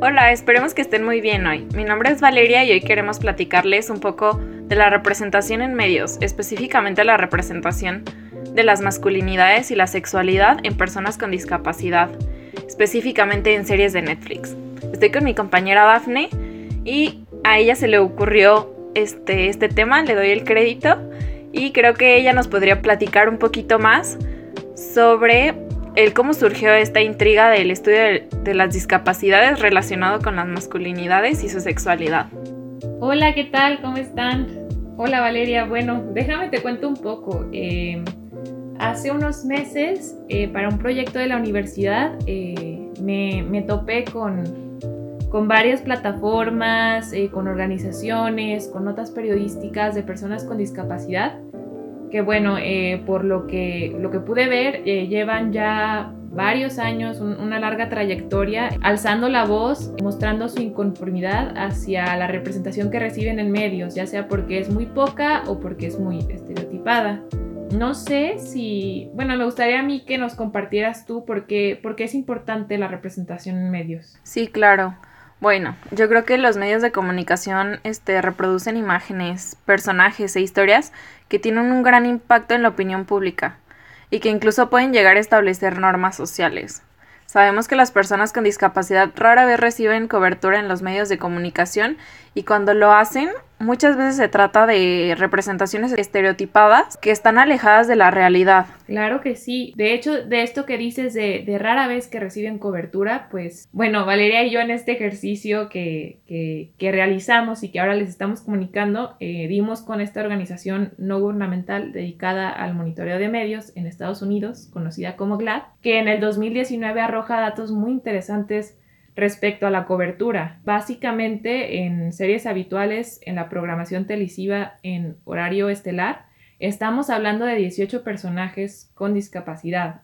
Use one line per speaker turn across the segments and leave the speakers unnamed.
Hola, esperemos que estén muy bien hoy. Mi nombre es Valeria y hoy queremos platicarles un poco de la representación en medios, específicamente la representación de las masculinidades y la sexualidad en personas con discapacidad, específicamente en series de Netflix. Estoy con mi compañera Daphne y a ella se le ocurrió este, este tema, le doy el crédito y creo que ella nos podría platicar un poquito más sobre el cómo surgió esta intriga del estudio de, las discapacidades relacionado con las masculinidades y su sexualidad.
Hola, ¿qué tal? ¿Cómo están? Hola Valeria, bueno, déjame te cuento un poco. Eh, hace unos meses, eh, para un proyecto de la universidad, eh, me, topé con, con varias plataformas, con organizaciones, con notas periodísticas de personas con discapacidad que bueno, eh, por lo que, lo que pude ver, eh, llevan ya varios años, una larga trayectoria, alzando la voz, mostrando su inconformidad hacia la representación que reciben en medios, ya sea porque es muy poca o porque es muy estereotipada. No sé si, bueno, me gustaría a mí que nos compartieras tú por qué, por qué es importante la representación en medios.
Sí, claro. Bueno, yo creo que los medios de comunicación este, reproducen imágenes, personajes e historias que tienen un gran impacto en la opinión pública y que incluso pueden llegar a establecer normas sociales. Sabemos que las personas con discapacidad rara vez reciben cobertura en los medios de comunicación y cuando lo hacen muchas veces se trata de representaciones estereotipadas que están alejadas de la realidad.
Claro que sí. De hecho, de esto que dices de, de rara vez que reciben cobertura, pues bueno, Valeria y yo en este ejercicio que, que, realizamos y que ahora les estamos comunicando, eh, dimos con esta organización no gubernamental dedicada al monitoreo de medios en Estados Unidos, conocida como GLAD, que en el 2019 arroja datos muy interesantes respecto a la cobertura. Básicamente en series habituales en la programación televisiva en horario estelar, estamos hablando de 18 personajes con discapacidad.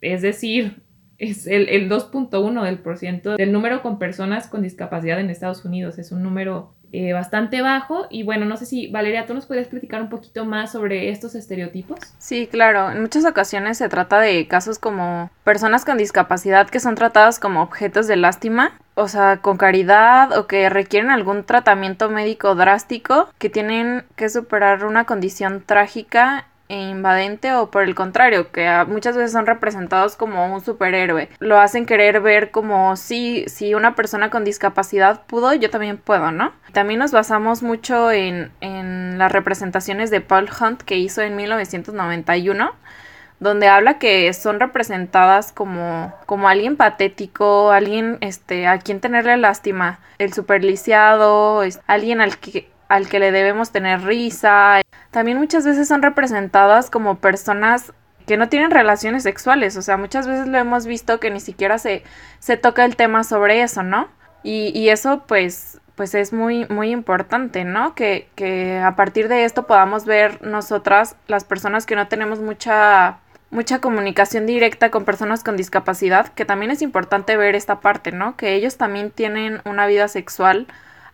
Es decir, es el, el 2.1 del del número con personas con discapacidad en Estados Unidos. Es un número eh, bastante bajo. Y bueno, no sé si Valeria, tú nos puedes platicar un poquito más sobre estos estereotipos.
Sí, claro. En muchas ocasiones se trata de casos como personas con discapacidad que son tratadas como objetos de lástima, o sea, con caridad o que requieren algún tratamiento médico drástico, que tienen que superar una condición trágica e invadente o por el contrario, que muchas veces son representados como un superhéroe. Lo hacen querer ver como si, si una persona con discapacidad pudo, yo también puedo, ¿no? También nos basamos mucho en, en las representaciones de Paul Hunt que hizo en 1991 donde habla que son representadas como, como alguien patético, alguien este, a quien tenerle lástima, el superliciado, alguien al que, al que le debemos tener risa. También muchas veces son representadas como personas que no tienen relaciones sexuales, o sea, muchas veces lo hemos visto que ni siquiera se, se toca el tema sobre eso, ¿no? Y, y eso pues, pues es muy, muy importante, ¿no? Que, que a partir de esto podamos ver nosotras, las personas que no tenemos mucha mucha comunicación directa con personas con discapacidad, que también es importante ver esta parte, ¿no? Que ellos también tienen una vida sexual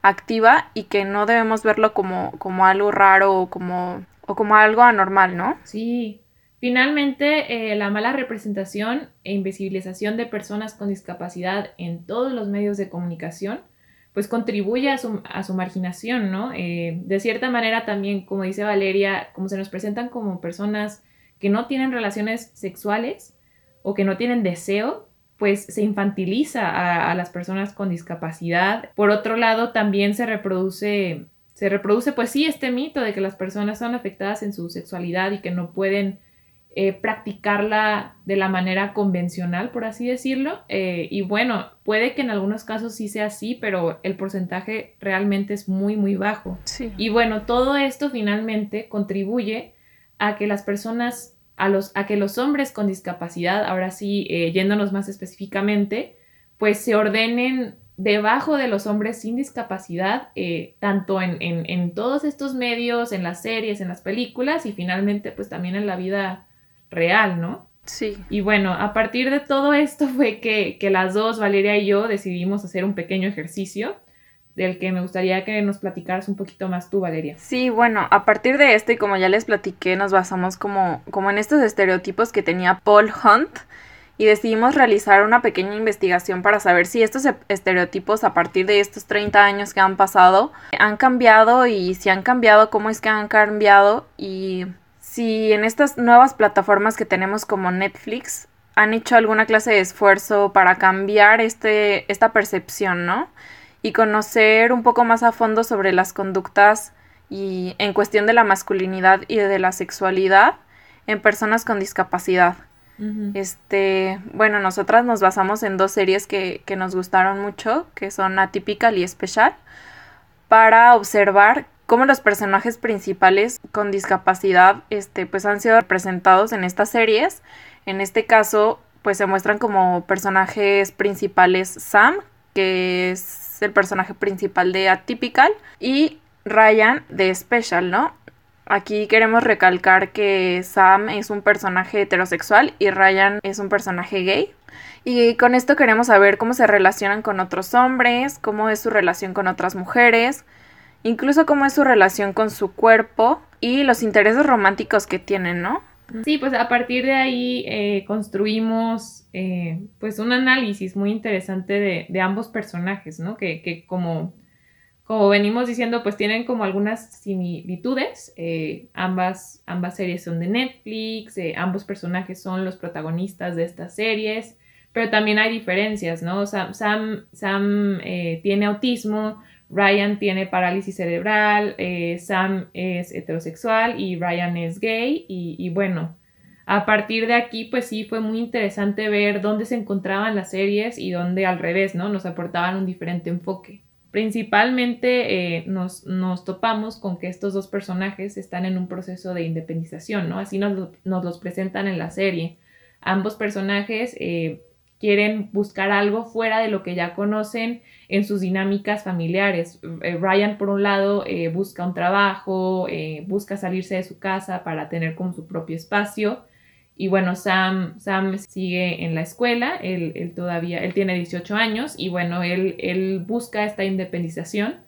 activa y que no debemos verlo como, como algo raro o como, o como algo anormal, ¿no?
Sí. Finalmente, eh, la mala representación e invisibilización de personas con discapacidad en todos los medios de comunicación, pues contribuye a su, a su marginación, ¿no? Eh, de cierta manera también, como dice Valeria, como se nos presentan como personas que no tienen relaciones sexuales o que no tienen deseo, pues se infantiliza a, las personas con discapacidad. Por otro lado, también se reproduce, se reproduce pues sí este mito de que las personas son afectadas en su sexualidad y que no pueden eh, practicarla de la manera convencional, por así decirlo. Eh, y bueno, puede que en algunos casos sí sea así, pero el porcentaje realmente es muy, muy bajo. Y bueno, todo esto finalmente contribuye a que las personas a, los, a que los hombres con discapacidad, ahora sí, eh, yéndonos más específicamente, pues se ordenen debajo de los hombres sin discapacidad, eh, tanto en, en, todos estos medios, en las series, en las películas y finalmente pues también en la vida real, ¿no?
Sí.
Y bueno, a partir de todo esto fue que, que las dos, Valeria y yo, decidimos hacer un pequeño ejercicio del que me gustaría que nos platicaras un poquito más tú, Valeria.
Sí, bueno, a partir de esto y como ya les platiqué, nos basamos como, como en estos estereotipos que tenía Paul Hunt y decidimos realizar una pequeña investigación para saber si estos estereotipos a partir de estos 30 años que han pasado han cambiado y si han cambiado, cómo es que han cambiado y si en estas nuevas plataformas que tenemos como Netflix han hecho alguna clase de esfuerzo para cambiar este, esta percepción, ¿no? Y conocer un poco más a fondo sobre las conductas y en cuestión de la masculinidad y de la sexualidad en personas con discapacidad. Este, bueno, nosotras nos basamos en dos series que, que nos gustaron mucho, que son Atypical y Special, para observar cómo los personajes principales con discapacidad, este, pues han sido representados en estas series. En este caso, pues se muestran como personajes principales Sam, que es el personaje principal de Atypical, y Ryan de Special, ¿no? Aquí queremos recalcar que Sam es un personaje heterosexual y Ryan es un personaje gay. Y con esto queremos saber cómo se relacionan con otros hombres, cómo es su relación con otras mujeres, incluso cómo es su relación con su cuerpo y los intereses románticos que tienen, ¿no?
Sí, pues a partir de ahí eh, construimos eh, pues un análisis muy interesante de, ambos personajes, ¿no? Que, que como como venimos diciendo, pues tienen como algunas similitudes. Eh, ambas, ambas series son de Netflix, ambos personajes son los protagonistas de estas series, pero también hay diferencias, ¿no? Sam, Sam, eh, tiene autismo, Ryan tiene parálisis cerebral, Sam es heterosexual y Ryan es gay y, bueno, a partir de aquí, pues sí, fue muy interesante ver dónde se encontraban las series y dónde al revés, ¿no? Nos aportaban un diferente enfoque. Principalmente eh, nos, topamos con que estos dos personajes están en un proceso de independización, ¿no? Así nos, los presentan en la serie. Ambos personajes eh, quieren buscar algo fuera de lo que ya conocen en sus dinámicas familiares. Eh, Ryan, por un lado, busca un trabajo, busca salirse de su casa para tener como su propio espacio y bueno, Sam, Sam sigue en la escuela, él, todavía, él tiene 18 años y bueno, él, él busca esta independización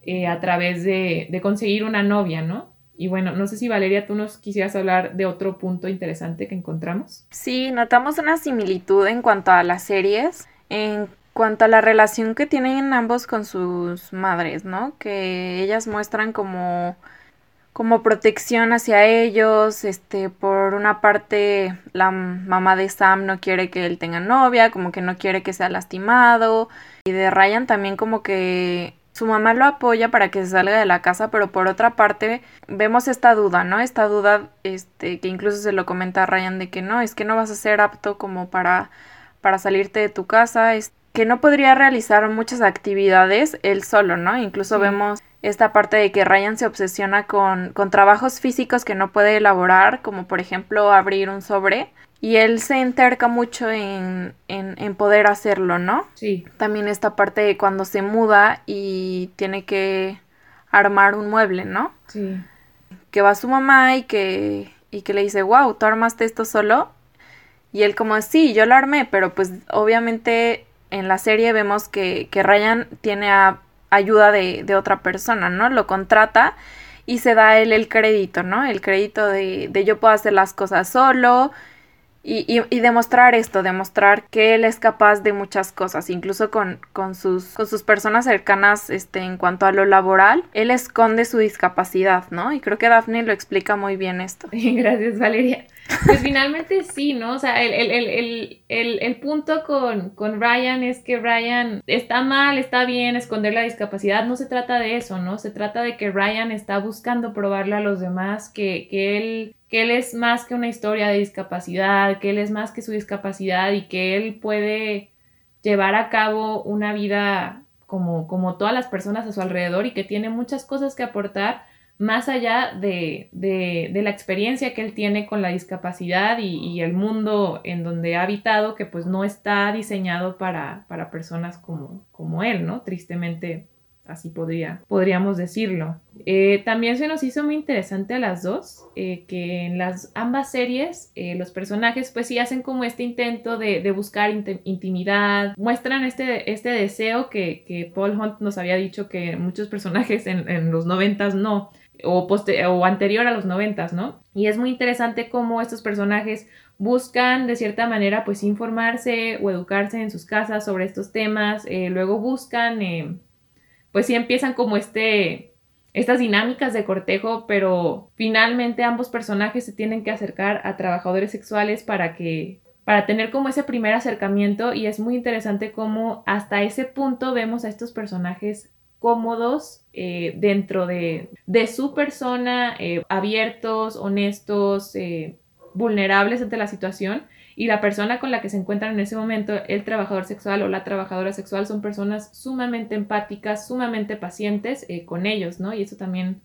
eh, a través de, conseguir una novia, ¿no? Y bueno, no sé si Valeria, tú nos quisieras hablar de otro punto interesante que encontramos.
Sí, notamos una similitud en cuanto a las series, en cuanto a la relación que tienen ambos con sus madres, ¿no? Que ellas muestran como como protección hacia ellos, este, por una parte la mamá de Sam no quiere que él tenga novia, como que no quiere que sea lastimado, y de Ryan también como que su mamá lo apoya para que se salga de la casa, pero por otra parte vemos esta duda, ¿no? Esta duda, este, que incluso se lo comenta a Ryan de que no, es que no vas a ser apto como para, para salirte de tu casa, es que no podría realizar muchas actividades él solo, ¿no? Incluso vemos esta parte de que Ryan se obsesiona con, con trabajos físicos que no puede elaborar, como por ejemplo abrir un sobre, y él se enterca mucho en, en, poder hacerlo, ¿no?
Sí.
También esta parte de cuando se muda y tiene que armar un mueble, ¿no?
Sí.
Que va su mamá y que, y que le dice, wow, ¿tú armaste esto solo? Y él como, sí, yo lo armé, pero pues obviamente en la serie vemos que, que Ryan tiene a ayuda de, de otra persona, ¿no? Lo contrata y se da él el crédito, ¿no? El crédito de, de yo puedo hacer las cosas solo, y, y, demostrar esto, demostrar que él es capaz de muchas cosas, incluso con, sus, con sus personas cercanas este, en cuanto a lo laboral, él esconde su discapacidad, ¿no? Y creo que Daphne lo explica muy bien esto.
Gracias, Valeria. Pues finalmente sí, ¿no? O sea, el, punto con, Ryan es que Ryan está mal, está bien esconder la discapacidad, no se trata de eso, ¿no? Se trata de que Ryan está buscando probarle a los demás que él que él es más que una historia de discapacidad, que él es más que su discapacidad y que él puede llevar a cabo una vida como, como todas las personas a su alrededor y que tiene muchas cosas que aportar más allá de, de, de la experiencia que él tiene con la discapacidad y, el mundo en donde ha habitado que pues no está diseñado para, para personas como, como él, ¿no? Tristemente así podría, podríamos decirlo. Eh, también se nos hizo muy interesante a las dos, eh, que en las ambas series eh, los personajes pues sí hacen como este intento de, buscar intimidad, muestran este, este deseo que, que, Paul Hunt nos había dicho que muchos personajes en, en los noventas no, o, o anterior a los noventas, ¿no? Y es muy interesante cómo estos personajes buscan de cierta manera pues informarse o educarse en sus casas sobre estos temas, luego buscan, pues sí empiezan como este, estas dinámicas de cortejo, pero finalmente ambos personajes se tienen que acercar a trabajadores sexuales para que para tener como ese primer acercamiento y es muy interesante cómo hasta ese punto vemos a estos personajes cómodos eh, dentro de, de, su persona, abiertos, honestos, vulnerables ante la situación y la persona con la que se encuentran en ese momento, el trabajador sexual o la trabajadora sexual, son personas sumamente empáticas, sumamente pacientes eh, con ellos, ¿no? Y eso también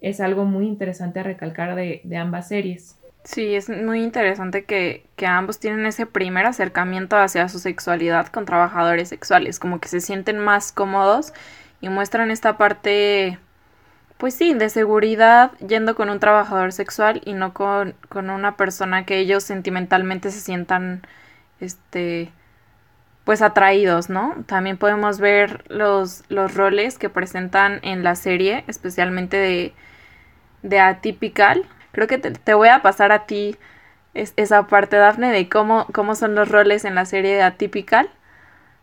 es algo muy interesante a recalcar de, ambas series.
Sí, es muy interesante que, que, ambos tienen ese primer acercamiento hacia su sexualidad con trabajadores sexuales, como que se sienten más cómodos y muestran esta parte pues sí, de seguridad yendo con un trabajador sexual y no con, una persona que ellos sentimentalmente se sientan, este, pues atraídos, ¿no? También podemos ver los, los roles que presentan en la serie, especialmente de, de Atypical. Creo que te, voy a pasar a ti esa parte, Dafne, de cómo, cómo son los roles en la serie de Atypical.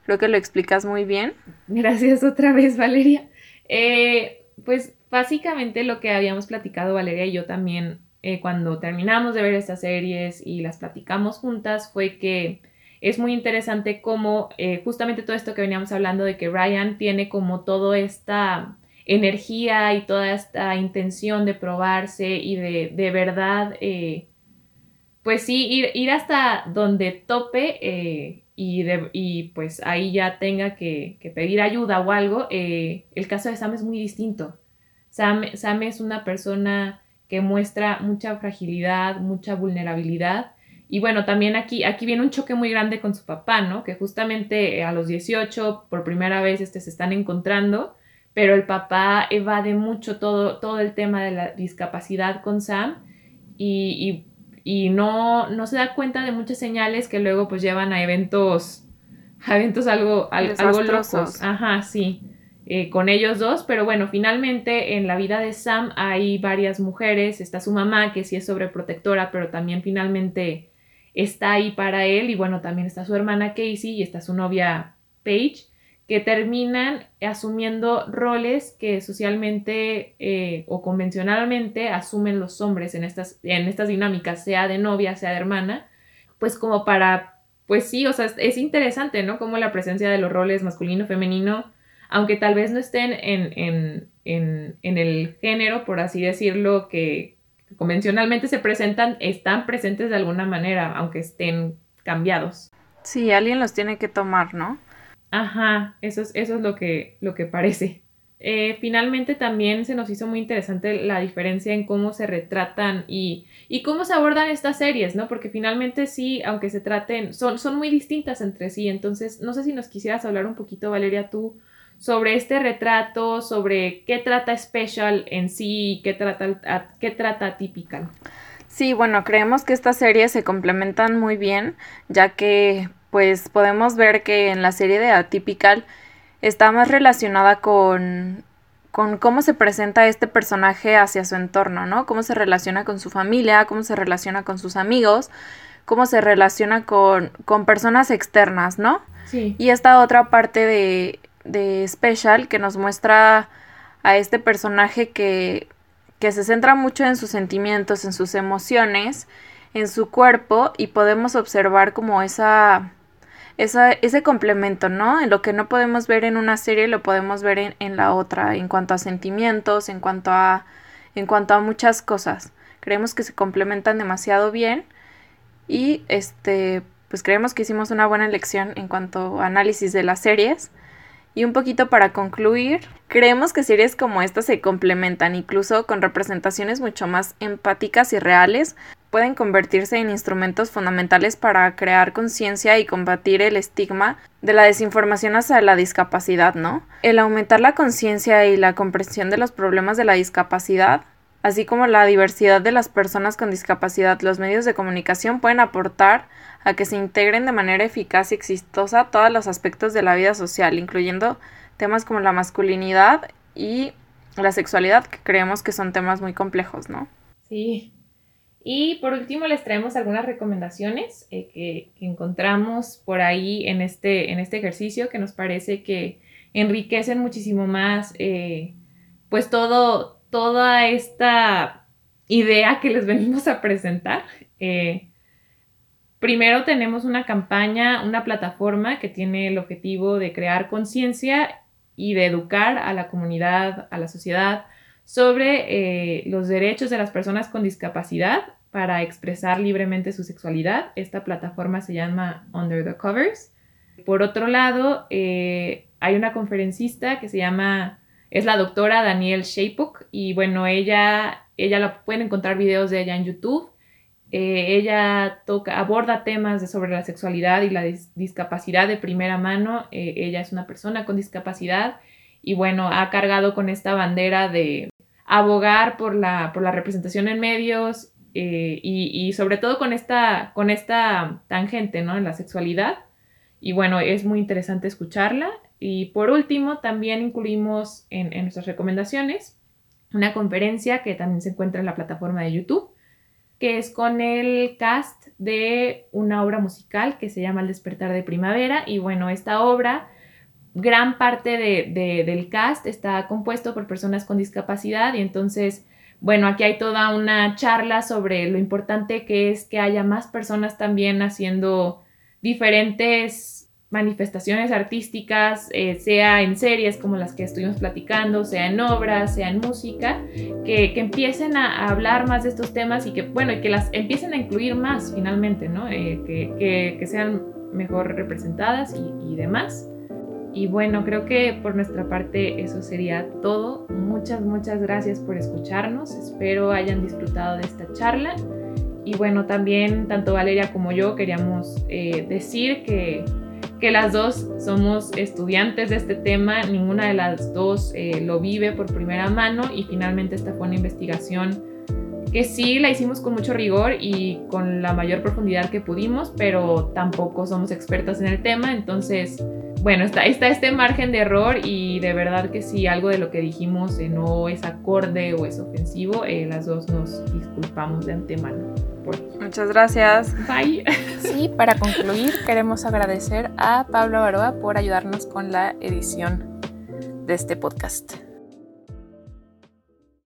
Creo que lo explicas muy bien.
Gracias otra vez, Valeria. Eh, pues Básicamente lo que habíamos platicado Valeria y yo también eh, cuando terminamos de ver estas series y las platicamos juntas fue que es muy interesante cómo eh, justamente todo esto que veníamos hablando de que Ryan tiene como toda esta energía y toda esta intención de probarse y de, de verdad, eh, pues sí, ir, ir, hasta donde tope y, de, y, pues ahí ya tenga que, que pedir ayuda o algo. el caso de Sam es muy distinto. Sam, es una persona que muestra mucha fragilidad, mucha vulnerabilidad. Y bueno, también aquí, aquí viene un choque muy grande con su papá, ¿no? Que justamente a los 18, por primera vez, este, se están encontrando, pero el papá evade mucho todo, todo el tema de la discapacidad con Sam y, no, no se da cuenta de muchas señales que luego pues llevan a eventos, a eventos algo, algo locos. Ajá, sí. Eh, con ellos dos, pero bueno, finalmente en la vida de Sam hay varias mujeres, está su mamá que sí es sobreprotectora, pero también finalmente está ahí para él y bueno, también está su hermana Casey y está su novia Paige, que terminan asumiendo roles que socialmente eh, o convencionalmente asumen los hombres en estas, en estas dinámicas, sea de novia, sea de hermana, pues como para, pues sí, o sea, es interesante, ¿no? Como la presencia de los roles masculino-femenino aunque tal vez no estén en, el género, por así decirlo, que convencionalmente se presentan, están presentes de alguna manera, aunque estén cambiados.
Sí, alguien los tiene que tomar, ¿no?
Ajá, eso es, eso es lo, que, lo que parece. Eh, finalmente también se nos hizo muy interesante la diferencia en cómo se retratan y, y, cómo se abordan estas series, ¿no? Porque finalmente sí, aunque se traten, son, son muy distintas entre sí. Entonces, no sé si nos quisieras hablar un poquito, Valeria, tú, sobre este retrato, sobre qué trata Special en sí y qué trata, qué trata Typical.
Sí, bueno, creemos que estas series se complementan muy bien, ya que pues podemos ver que en la serie de Atypical está más relacionada con, con cómo se presenta este personaje hacia su entorno, ¿no? Cómo se relaciona con su familia, cómo se relaciona con sus amigos, cómo se relaciona con, con personas externas, ¿no?
Sí.
Y esta otra parte de, de Special que nos muestra a este personaje que, que se centra mucho en sus sentimientos, en sus emociones, en su cuerpo y podemos observar como esa, esa, ese complemento, ¿no? En lo que no podemos ver en una serie lo podemos ver en, en, la otra, en cuanto a sentimientos, en cuanto a, en cuanto a muchas cosas. Creemos que se complementan demasiado bien y este, pues creemos que hicimos una buena elección en cuanto a análisis de las series. Y un poquito para concluir, creemos que series como esta se complementan, incluso con representaciones mucho más empáticas y reales, pueden convertirse en instrumentos fundamentales para crear conciencia y combatir el estigma de la desinformación hacia la discapacidad, ¿no? El aumentar la conciencia y la comprensión de los problemas de la discapacidad así como la diversidad de las personas con discapacidad, los medios de comunicación pueden aportar a que se integren de manera eficaz y exitosa todos los aspectos de la vida social, incluyendo temas como la masculinidad y la sexualidad, que creemos que son temas muy complejos, ¿no?
Sí. Y por último les traemos algunas recomendaciones eh, que, encontramos por ahí en este, en este ejercicio que nos parece que enriquecen muchísimo más eh, pues todo, toda esta idea que les venimos a presentar. Eh, primero tenemos una campaña, una plataforma que tiene el objetivo de crear conciencia y de educar a la comunidad, a la sociedad sobre los derechos de las personas con discapacidad para expresar libremente su sexualidad. Esta plataforma se llama Under the Covers. Por otro lado, eh, hay una conferencista que se llama, es la doctora Danielle Shapuk y bueno, ella, ella la pueden encontrar videos de ella en YouTube. Eh, ella toca, aborda temas de sobre la sexualidad y la discapacidad de primera mano. Eh, ella es una persona con discapacidad y bueno, ha cargado con esta bandera de abogar por la, por la representación en medios eh, y, sobre todo con esta, con esta tangente, ¿no? En la sexualidad. Y bueno, es muy interesante escucharla. Y por último, también incluimos en, en nuestras recomendaciones una conferencia que también se encuentra en la plataforma de YouTube, que es con el cast de una obra musical que se llama El despertar de primavera. Y bueno, esta obra gran parte de, del cast está compuesto por personas con discapacidad y entonces bueno, aquí hay toda una charla sobre lo importante que es que haya más personas también haciendo diferentes manifestaciones artísticas, eh, sea en series como las que estuvimos platicando, sea en obras, sea en música, que, empiecen a, hablar más de estos temas y que, bueno, y que las empiecen a incluir más finalmente, ¿no? Eh, que, sean mejor representadas y, y demás. Y bueno, creo que por nuestra parte eso sería todo. Muchas, muchas gracias por escucharnos. Espero hayan disfrutado de esta charla. Y bueno, también tanto Valeria como yo queríamos eh, decir que, que, las dos somos estudiantes de este tema. Ninguna de las dos eh, lo vive por primera mano y finalmente esta fue una investigación que sí la hicimos con mucho rigor y con la mayor profundidad que pudimos, pero tampoco somos expertas en el tema. Entonces bueno, está, está este margen de error y de verdad que si algo de lo que dijimos eh, no es acorde o es ofensivo, eh, las dos nos disculpamos de antemano.
Muchas gracias.
Bye.
Sí, para concluir, queremos agradecer a Pablo Baroa por ayudarnos con la edición de este podcast.